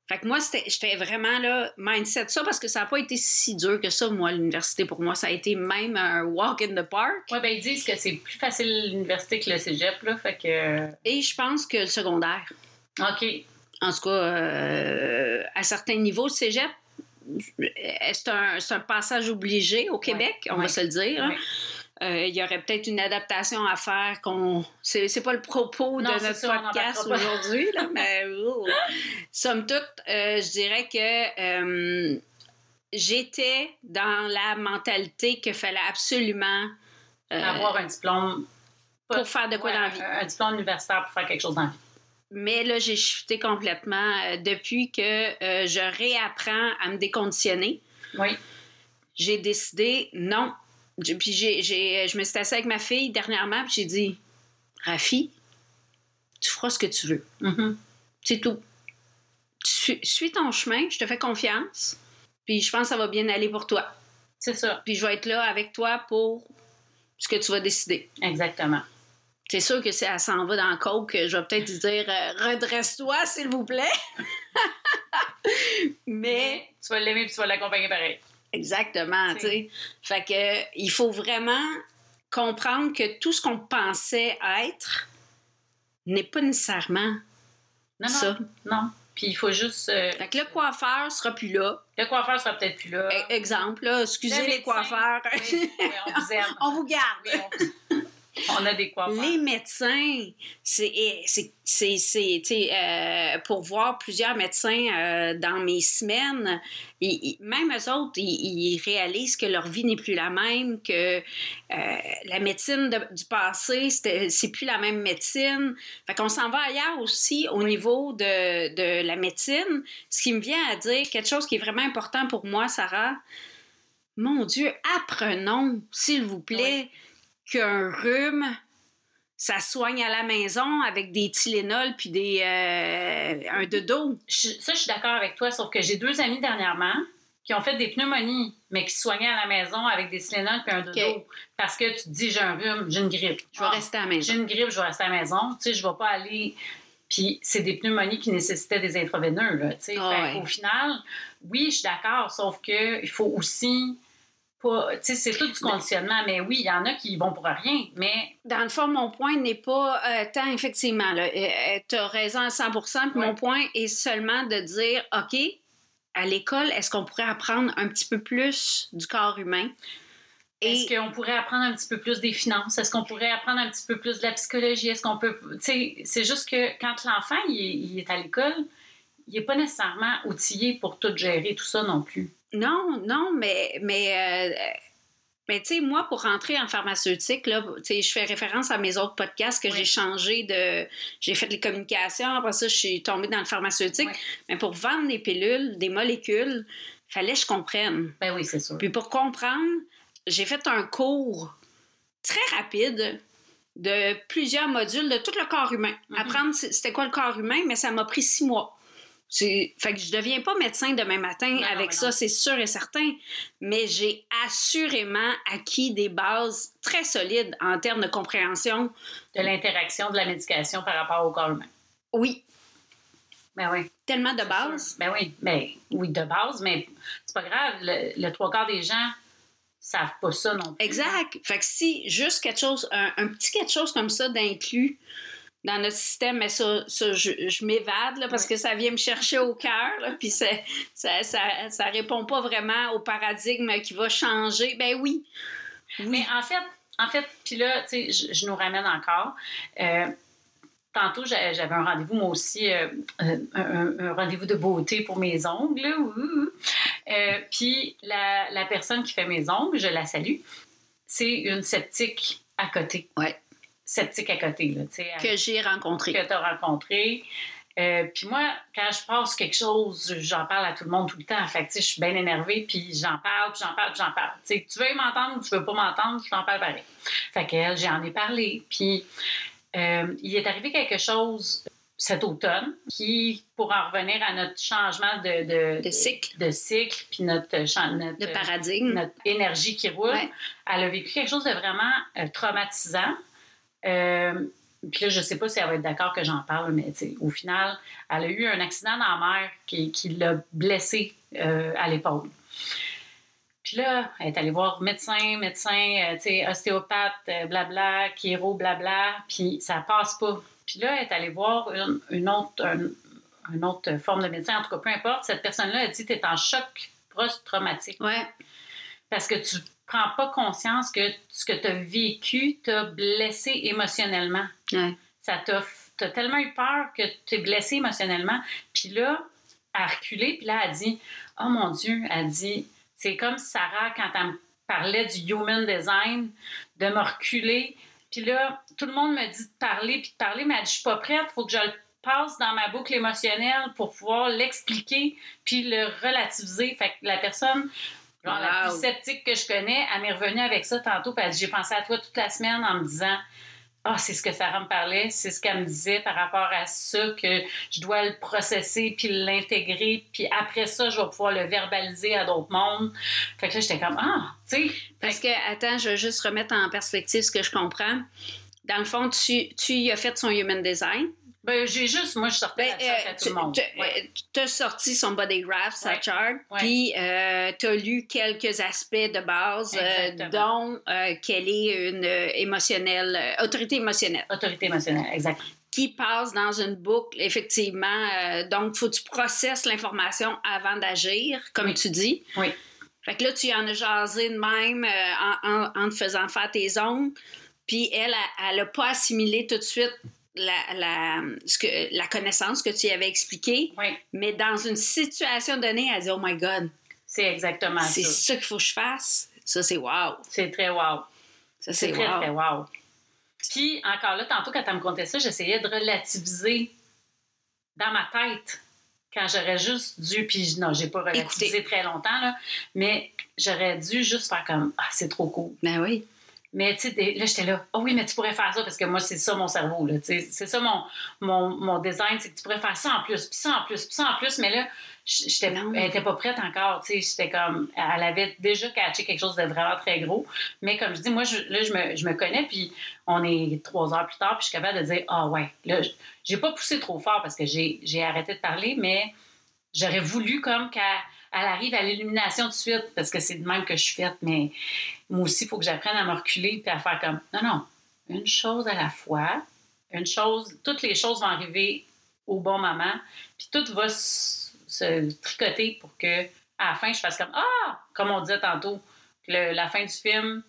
Fait que moi, j'étais vraiment là, mindset ça, parce que ça n'a pas été si dur que ça, moi, l'université. Pour moi, ça a été même un walk in the park. Oui, ben ils disent que c'est plus facile l'université que le cégep, là. Fait que. Et je pense que le secondaire. OK. En tout cas, euh, à certains niveaux, le cégep, c'est un, passage obligé au Québec, on va se le dire. hein? ouais. Il y aurait peut-être une adaptation à faire qu'on. C'est, c'est pas le propos Non, de notre ça, podcast aujourd'hui, là, mais oh. somme toute, euh, je dirais que euh, j'étais dans la mentalité qu'il fallait absolument euh, Avoir un diplôme. pour faire de quoi ouais, dans la vie. Un, diplôme universitaire pour faire quelque chose dans la vie. Mais là, j'ai shifté complètement euh, depuis que euh, je réapprends à me déconditionner. Oui. J'ai décidé non. Puis j'ai, j'ai- je me suis assise avec ma fille dernièrement, puis j'ai dit Rafi, tu feras ce que tu veux. Mhm. C'est tout. Suis, suis ton chemin, je te fais confiance, puis je pense que ça va bien aller pour toi. C'est ça. Puis je vais être là avec toi pour ce que tu vas décider. Exactement. C'est sûr que si elle s'en va dans le coke, je vais peut-être lui dire euh, redresse-toi, s'il vous plaît. Mais tu vas l'aimer et tu vas l'accompagner pareil. Exactement, tu sais. Fait que il faut vraiment comprendre que tout ce qu'on pensait être n'est pas nécessairement Non, non. ça. Non. Puis il faut juste. euh, Fait que le coiffeur sera plus là. le coiffeur sera peut-être plus là. E- Exemple, là, excusez Le les coiffeurs. Oui, on vous aime. On vous garde. Oui, on- On a des coiffeurs. Les médecins, c'est, sais, euh, pour voir plusieurs médecins euh, dans mes semaines, ils- ils- même eux autres, ils, ils réalisent que leur vie n'est plus la même, que euh, la médecine de- du passé, c'est plus la même médecine. Fait qu'on s'en va ailleurs aussi au niveau de, de la médecine. Ce qui me vient à dire quelque chose qui est vraiment important pour moi, Sarah. Mon Dieu, apprenons, s'il vous plaît, qu'un rhume, ça soigne à la maison avec des Tylenol puis des euh, un. Je- ça, je suis d'accord avec toi, sauf que j'ai deux amis dernièrement qui ont fait des pneumonies, mais qui se soignaient à la maison avec des Tylenol puis un dodo. Parce que tu te dis, j'ai un rhume, j'ai une grippe. Je vais Ah, rester à la maison. J'ai une grippe, je vais rester à la maison. Tu sais, je vais pas aller Puis c'est des pneumonies qui nécessitaient des intraveineux, là, tu sais. Ah ouais. Au final, oui, je suis d'accord, sauf que il faut aussi c'est tout du conditionnement, mais oui, il y en a qui vont pour rien, mais Dans le fond, mon point n'est pas euh, tant effectivement. Tu as raison à 100 puis Ouais. mon point est seulement de dire OK, à l'école, est-ce qu'on pourrait apprendre un petit peu plus du corps humain? Est-ce qu'on pourrait apprendre un petit peu plus des finances? Est-ce qu'on pourrait apprendre un petit peu plus de la psychologie? Est-ce qu'on peut. Tu sais, c'est juste que quand l'enfant il est à l'école, il n'est pas nécessairement outillé pour tout gérer, tout ça non plus. Non, non, mais, mais, euh, mais tu sais, moi, pour rentrer en pharmaceutique, là, tu sais, je fais référence à mes autres podcasts que Oui. j'ai changé de. J'ai fait les communications, après ça, je suis tombée dans le pharmaceutique. Oui. Mais pour vendre des pilules, des molécules, fallait que je comprenne. Ben oui, c'est sûr. Puis pour comprendre, j'ai fait un cours très rapide de plusieurs modules de tout le corps humain. Mhm. Apprendre c'était quoi le corps humain, mais ça m'a pris six mois. C'est- Fait que je deviens pas médecin demain matin non, avec mais ça, non. c'est sûr et certain. Mais j'ai assurément acquis des bases très solides en termes de compréhension. De l'interaction de la médication par rapport au corps humain. Oui, Ben oui. tellement de c'est bases. sûr. Ben oui. Ben oui, de base, mais c'est pas grave. Le, le trois quarts des gens savent pas ça non plus. Exact. Fait que si juste quelque chose, un, un petit quelque chose comme ça d'inclus dans notre système, mais ça, ça, je, je m'évade parce que ça vient me chercher au cœur, puis ça, ça, ça répond pas vraiment au paradigme qui va changer. Ben oui. Mais en fait, en fait, puis là, tu sais, je, je nous ramène encore. Euh, tantôt, j'a- j'avais un rendez-vous, moi aussi, euh, euh, un, un rendez-vous de beauté pour mes ongles. Euh, puis la, la personne qui fait mes ongles, je la salue, c'est une sceptique à côté. Ouais. Sceptique à côté, là. Que j'ai rencontré. que tu as rencontré. Euh, puis moi, quand je passe quelque chose, j'en parle à tout le monde tout le temps. Fait que, tu sais, je suis bien énervée, puis j'en parle, puis j'en parle, puis j'en parle. Tu veux m'entendre ou tu veux pas m'entendre, je t'en parle pareil. Fait qu'elle, j'en ai parlé. Puis euh, il est arrivé quelque chose cet automne qui, pour en revenir à notre changement de, de, De cycle. de cycle, puis notre, notre, De paradigme. notre énergie qui roule, Ouais. elle a vécu quelque chose de vraiment euh, traumatisant. Euh, puis là, je sais pas si elle va être d'accord que j'en parle, mais au final, elle a eu un accident dans la mer qui, qui l'a blessée euh, à l'épaule. Puis là, elle est allée voir médecin, médecin, euh, ostéopathe, euh, blabla, chiro, blabla, puis ça passe pas. Puis là, elle est allée voir une, une autre, un- une autre forme de médecin, en tout cas, peu importe. Cette personne-là a dit tu es en choc post-traumatique Ouais. parce que tu prends pas conscience que ce que tu as vécu t'a blessé émotionnellement. Ouais. Ça t'a as tellement eu peur que tu es blessé émotionnellement. Puis là, elle a reculé, puis là, elle a dit Oh mon Dieu, elle dit C'est comme Sarah, quand elle me parlait du human design, de me reculer. Puis là, tout le monde me dit de parler, puis de parler, mais elle dit Je suis pas prête, il faut que je le passe dans ma boucle émotionnelle pour pouvoir l'expliquer, puis le relativiser. Fait que la personne. Genre, la plus sceptique que je connais, elle m'est revenue avec ça tantôt, puis elle dit J'ai pensé à toi toute la semaine en me disant ah, c'est ce que Sarah me parlait, c'est ce qu'elle me disait par rapport à ça, que je dois le processer puis l'intégrer, puis après ça, je vais pouvoir le verbaliser à d'autres mondes. Fait que là, j'étais comme, ah, tu sais. Parce que, attends, je vais juste remettre en perspective ce que je comprends. Dans le fond, tu, tu y as fait son human design. Ben, j'ai juste, moi, je sortais Ben, la chasse à euh, tout tu le monde. Ouais. as sorti son body graph, sa Ouais. chart, puis tu as lu quelques aspects de base, euh, dont euh, qu'elle est une euh, émotionnelle, euh, autorité émotionnelle, Autorité émotionnelle, exact. qui passe dans une boucle, effectivement. euh, donc, il faut que tu processes l'information avant d'agir, comme Oui. tu dis. Oui. Fait que là, tu en as jasé de même euh, en, en- en te faisant faire tes ongles. Puis elle, elle n'a pas assimilé tout de suite la, la, ce que, la connaissance que tu y avais expliquée. Oui, Mais dans une situation donnée, elle dit Oh my God, c'est exactement c'est ça. ça qu'il faut que je fasse? Ça, c'est wow. C'est très wow. Ça, C'est très, wow. très wow. Puis, encore là, tantôt, quand elle me contait ça, j'essayais de relativiser dans ma tête quand j'aurais juste dû, puis non, j'ai pas relativisé très longtemps, là, mais j'aurais dû juste faire comme, ah, c'est trop cool. Ben oui. Mais tu sais, là, j'étais là, oh oui, mais tu pourrais faire ça parce que moi, c'est ça mon cerveau. là. C'est ça mon, mon, mon design, c'est que tu pourrais faire ça en plus, puis ça en plus, puis ça en plus. Mais là, j'étais, Non. elle était pas prête encore. tu sais. J'étais comme, elle avait déjà catché quelque chose de vraiment très gros. Mais comme je dis, moi, je, là, je me, je me connais, puis on est trois heures plus tard, puis je suis capable de dire, ah ouais, là, j'ai pas poussé trop fort parce que j'ai, j'ai arrêté de parler, mais j'aurais voulu comme qu'elle elle arrive à l'illumination tout de suite parce que c'est de même que je suis faite. Mais moi aussi, il faut que j'apprenne à me reculer puis à faire comme non, non, une chose à la fois. Une chose, toutes les choses vont arriver au bon moment, puis tout va se tricoter pour que à la fin, je fasse comme Ah! Comme on disait tantôt, le- la fin du film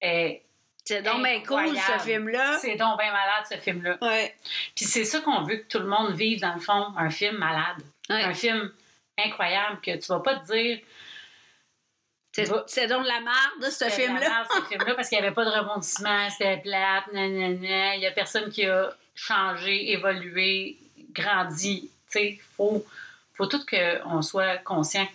est. C'est donc bien cool, ce film-là. C'est donc bien malade, ce film-là. Ouais. Puis c'est ça qu'on veut que tout le monde vive, dans le fond, un film malade. Ouais. Un film incroyable que tu vas pas te dire C'est donc de la merde, ce film-là. la merde, ce film-là, parce qu'il n'y avait pas de rebondissement, c'était plate, nanana. Il n'y a personne qui a changé, évolué, grandi. Tu sais, il faut, faut tout qu'on soit conscient.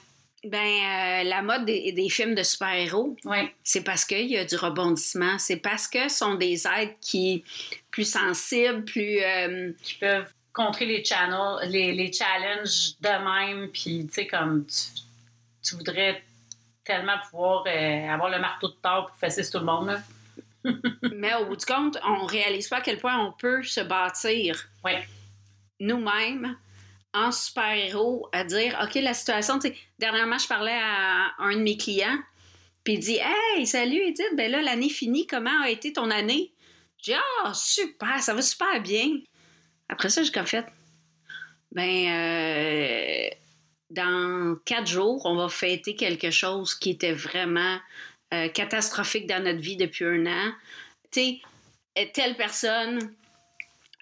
Ben, euh, la mode des, des films de super-héros, Oui, c'est parce qu'il y a du rebondissement. C'est parce que ce sont des êtres qui plus sensibles, plus. euh, qui peuvent contrer les channels, les, les challenges de même, puis tu sais, comme tu, tu voudrais tellement pouvoir euh, avoir le marteau de Thor pour fesser sur tout le monde. Là. mais au bout du compte, on réalise pas à quel point on peut se bâtir nous-mêmes en super-héros à dire OK, la situation, tu sais, dernièrement, je parlais à un de mes clients, puis il dit Hey, salut Edith, ben là, l'année finie, comment a été ton année? J'ai dit Ah, super, ça va super bien. Après ça, j'ai comme fait Ben, euh, dans quatre jours, on va fêter quelque chose qui était vraiment euh, catastrophique dans notre vie depuis un an. Tu sais, telle personne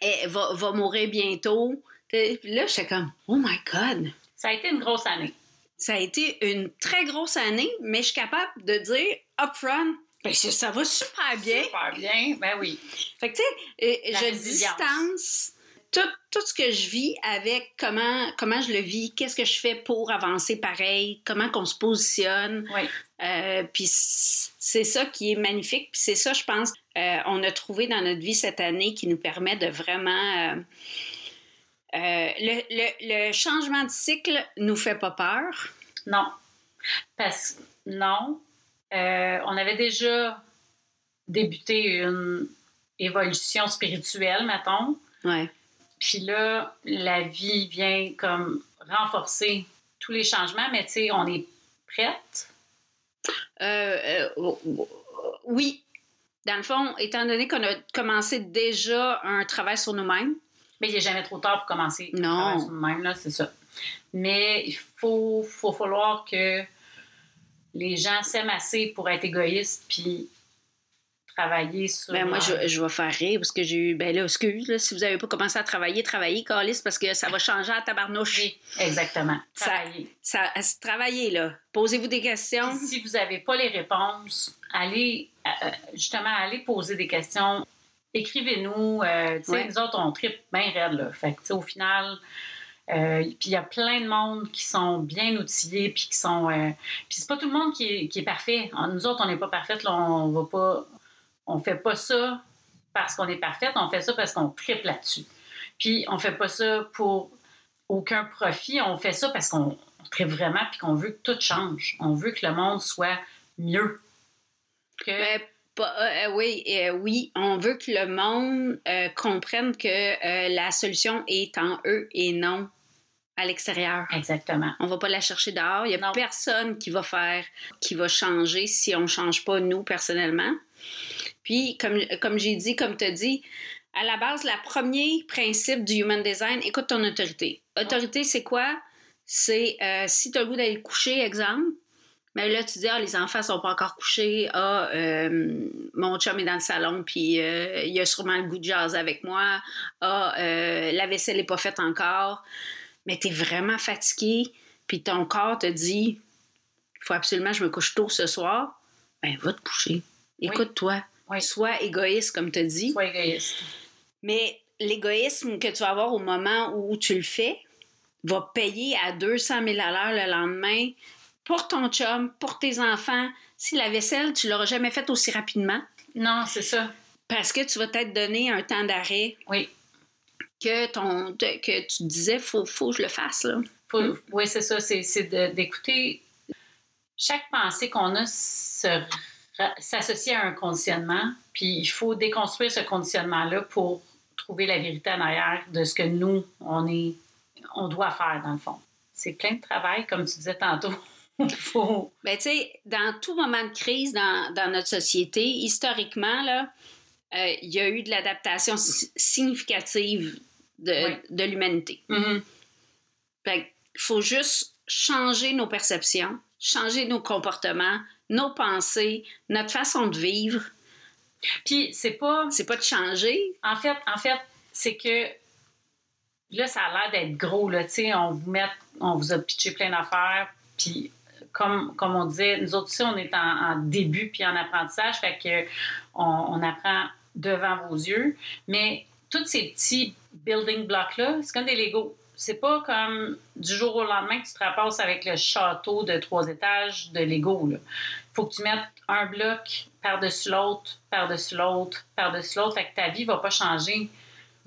elle va, va mourir bientôt. Puis là, j'étais comme, oh my God! ça a été une grosse année. Ça a été une très grosse année, mais je suis capable de dire upfront, ben, ça va super bien. Super bien, ben oui. Fait que, tu sais, euh, je distance tout, tout ce que je vis avec comment, comment je le vis, qu'est-ce que je fais pour avancer pareil, comment qu'on se positionne. Oui. Euh, puis c'est ça qui est magnifique. Puis c'est ça, je pense, euh, on a trouvé dans notre vie cette année qui nous permet de vraiment... euh, euh, le, le- le changement de cycle nous fait pas peur. Non. Parce que non. On avait déjà débuté une évolution spirituelle, mettons. Ouais. Puis là, la vie vient comme renforcer tous les changements, mais tu sais, on est prête? Euh, euh, oui. Dans le fond, étant donné qu'on a commencé déjà un travail sur nous-mêmes, Mais il n'est jamais trop tard pour commencer Non. travail sur nous-mêmes, là, c'est ça. Mais il faut, faut falloir que les gens s'aiment assez pour être égoïstes puis travailler sur. Ben moi, je, je vais faire rire parce que j'ai eu. Ben là, excuse, là, si vous n'avez pas commencé à travailler, travaillez, Calis, parce que ça va changer à tabarnouche. Oui, exactement. Ça- Travailler. Ça, à se travailler, là. Posez-vous des questions. Puis si vous n'avez pas les réponses, allez euh, justement allez poser des questions. Écrivez-nous. euh, tu sais, Ouais. nous autres, on tripe bien raide. Là. Fait que, tu sais, au final, euh, puis il y a plein de monde qui sont bien outillés, puis qui sont. euh, puis c'est pas tout le monde qui est, qui est parfait. Nous autres, on n'est pas parfaite. Là, on va pas. On fait pas ça parce qu'on est parfaite. On fait ça parce qu'on tripe là-dessus. Puis on fait pas ça pour aucun profit. On fait ça parce qu'on on tripe vraiment puis qu'on veut que tout change. On veut que le monde soit mieux. Que... Ben, pas- euh, oui, euh, oui, on veut que le monde euh, comprenne que euh, la solution est en eux et non à l'extérieur. Exactement. On va pas la chercher dehors. Il y a Non. personne qui va faire, qui va changer si on change pas nous personnellement. Puis, comme, comme j'ai dit, comme tu as dit, à la base, le premier principe du human design, écoute ton autorité. Autorité, c'est quoi? C'est euh, si tu as le goût d'aller coucher, exemple, mais là, tu dis, ah, les enfants sont pas encore couchés, ah, euh, mon chum est dans le salon, puis euh, il a sûrement le goût de jazz avec moi, ah, euh, la vaisselle n'est pas faite encore, mais tu es vraiment fatigué, puis ton corps te dit, il faut absolument que je me couche tôt ce soir, ben va te coucher. Écoute-toi. Oui. Sois égoïste, comme tu dit. Sois égoïste. Mais l'égoïsme que tu vas avoir au moment où tu le fais va payer à 200 000 à l'heure le lendemain pour ton chum, pour tes enfants. Si la vaisselle, tu l'auras jamais faite aussi rapidement. Non, c'est ça. Parce que tu vas t'être donné un temps d'arrêt Oui. que, ton, que tu disais, faut, faut que je le fasse. Là. Faut- Oui, c'est ça. C'est d'écouter chaque pensée qu'on a se ra- s'associe à un conditionnement. Puis il faut déconstruire ce conditionnement-là pour trouver la vérité en arrière de ce que nous, on est, on doit faire dans le fond. C'est plein de travail, comme tu disais tantôt. Il faut. Ben, tu sais, dans tout moment de crise dans, dans notre société, historiquement, là, euh, il y a eu de l'adaptation si- significative de, Oui. de l'humanité. Mhm. Fait qu'il faut juste changer nos perceptions, changer nos comportements, nos pensées, notre façon de vivre. Puis c'est pas. C'est pas de changer. En fait, en fait, c'est que là, ça a l'air d'être gros. Là, tu sais, on vous met, on vous a pitché plein d'affaires. Puis, comme, comme on disait, nous autres aussi, on est en, en début puis en apprentissage. Fait que on, on apprend devant vos yeux. Mais tous ces petits building blocks-là, c'est comme des Legos. C'est pas comme du jour au lendemain que tu te ramasses avec le château de trois étages de Lego. Il faut que tu mettes un bloc par-dessus l'autre, par-dessus l'autre, par-dessus l'autre. Fait que ta vie va pas changer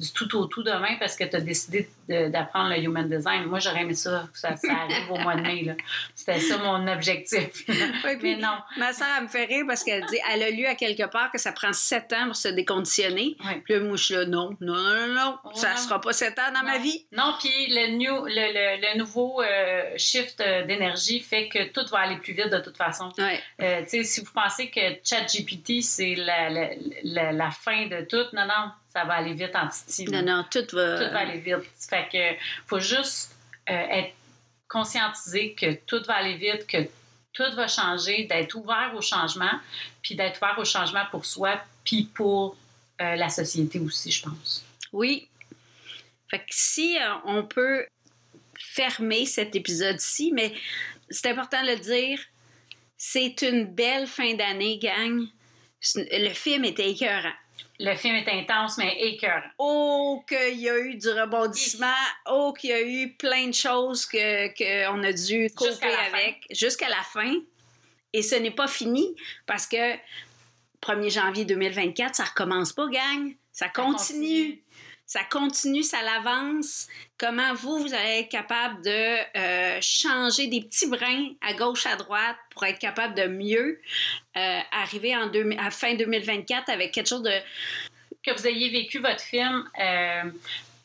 du tout au tout demain parce que tu as décidé d'apprendre le human design. Moi, j'aurais aimé ça, que ça, ça arrive au mois de mai. là. C'était ça mon objectif. Mais non. Ma soeur, elle me fait rire parce qu'elle dit elle a lu à quelque part que ça prend sept ans pour se déconditionner. Ouais. Puis là, moi, je suis là, non, non, non, non, ça Ouais. sera pas sept ans dans ma vie. Non, puis le, new- le, le- le nouveau euh, shift euh, d'énergie fait que tout va aller plus vite de toute façon. Ouais. Euh, tu sais, si vous pensez que ChatGPT, c'est la, la, la, la fin de tout, non, non, ça va aller vite en titi. Non, non, tout va. Tout va aller vite. Fait que faut juste euh, être conscientisé que tout va aller vite, que tout va changer, d'être ouvert au changement, puis d'être ouvert au changement pour soi, puis pour euh, la société aussi, je pense. Oui. Fait que si euh, on peut fermer cet épisode-ci, mais c'est important de le dire, c'est une belle fin d'année, gang. Le film était écœurant. Le film est intense, mais écœurant. Oh, qu'il y a eu du rebondissement. Oh, qu'il y a eu plein de choses que qu'on a dû couper avec jusqu'à la fin. Et ce n'est pas fini parce que 1er janvier 2024, ça recommence pas, gang. Ça continue. Ça continue, ça l'avance. Comment vous, vous allez être capable de euh, changer des petits brins à gauche, à droite pour être capable de mieux euh, arriver en deux- à fin 2024 avec quelque chose de Que vous ayez vécu votre film, euh,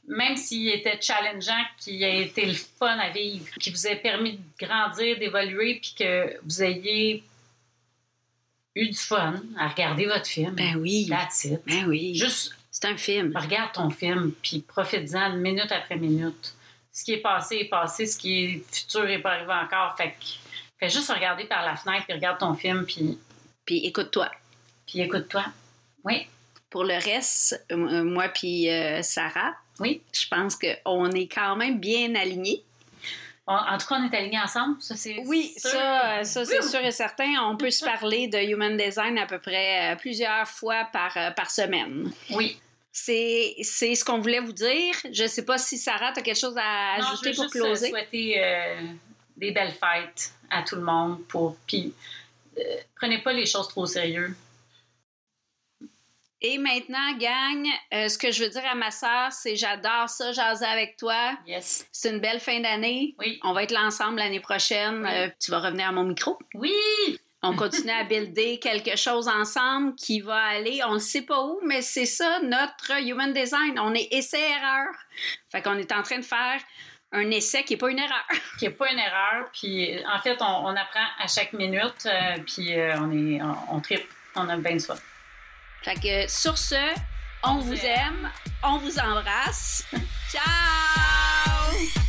même s'il était challengeant, qu'il a été le fun à vivre, qui vous ait permis de grandir, d'évoluer, puis que vous ayez eu du fun à regarder votre film. Ben oui. That's it. Ben oui. Juste C'est un film. regarde ton film, puis profite-en minute après minute. Ce qui est passé est passé, ce qui est futur n'est pas arrivé encore. Fait que fais juste regarder par la fenêtre, puis regarde ton film, puis, Puis écoute-toi. puis écoute-toi. Oui, Pour le reste, euh, moi puis euh, Sarah, oui. je pense qu'on est quand même bien alignés. On- en tout cas, on est alignés ensemble. Ça, c'est Oui, sûr. ça, euh, ça c'est sûr et certain. On peut se parler de Human Design à peu près euh, plusieurs fois par, euh, par semaine. Oui. C'est c'est ce qu'on voulait vous dire. Je sais pas si Sarah, tu as quelque chose à Non, ajouter je veux pour juste euh, closer. souhaiter euh, des belles fêtes à tout le monde. Pour, puis, euh, prenez pas les choses trop au sérieux. Et maintenant, gang, euh, ce que je veux dire à ma sœur, c'est j'adore ça, jaser avec toi. Yes. C'est une belle fin d'année. Oui. On va être là ensemble l'année prochaine. Oui. Tu vas revenir à mon micro. Oui! On continue à builder quelque chose ensemble qui va aller, on ne sait pas où, mais c'est ça notre human design. On est essai-erreur. Fait qu'on est en train de faire un essai qui n'est pas une erreur. Qui n'est pas une erreur. Puis, en fait, on, on apprend à chaque minute. euh, puis, euh, on, est, on, on tripe. On a bien de soif. Fait que sur ce, on vous aime, on vous embrasse. Ciao!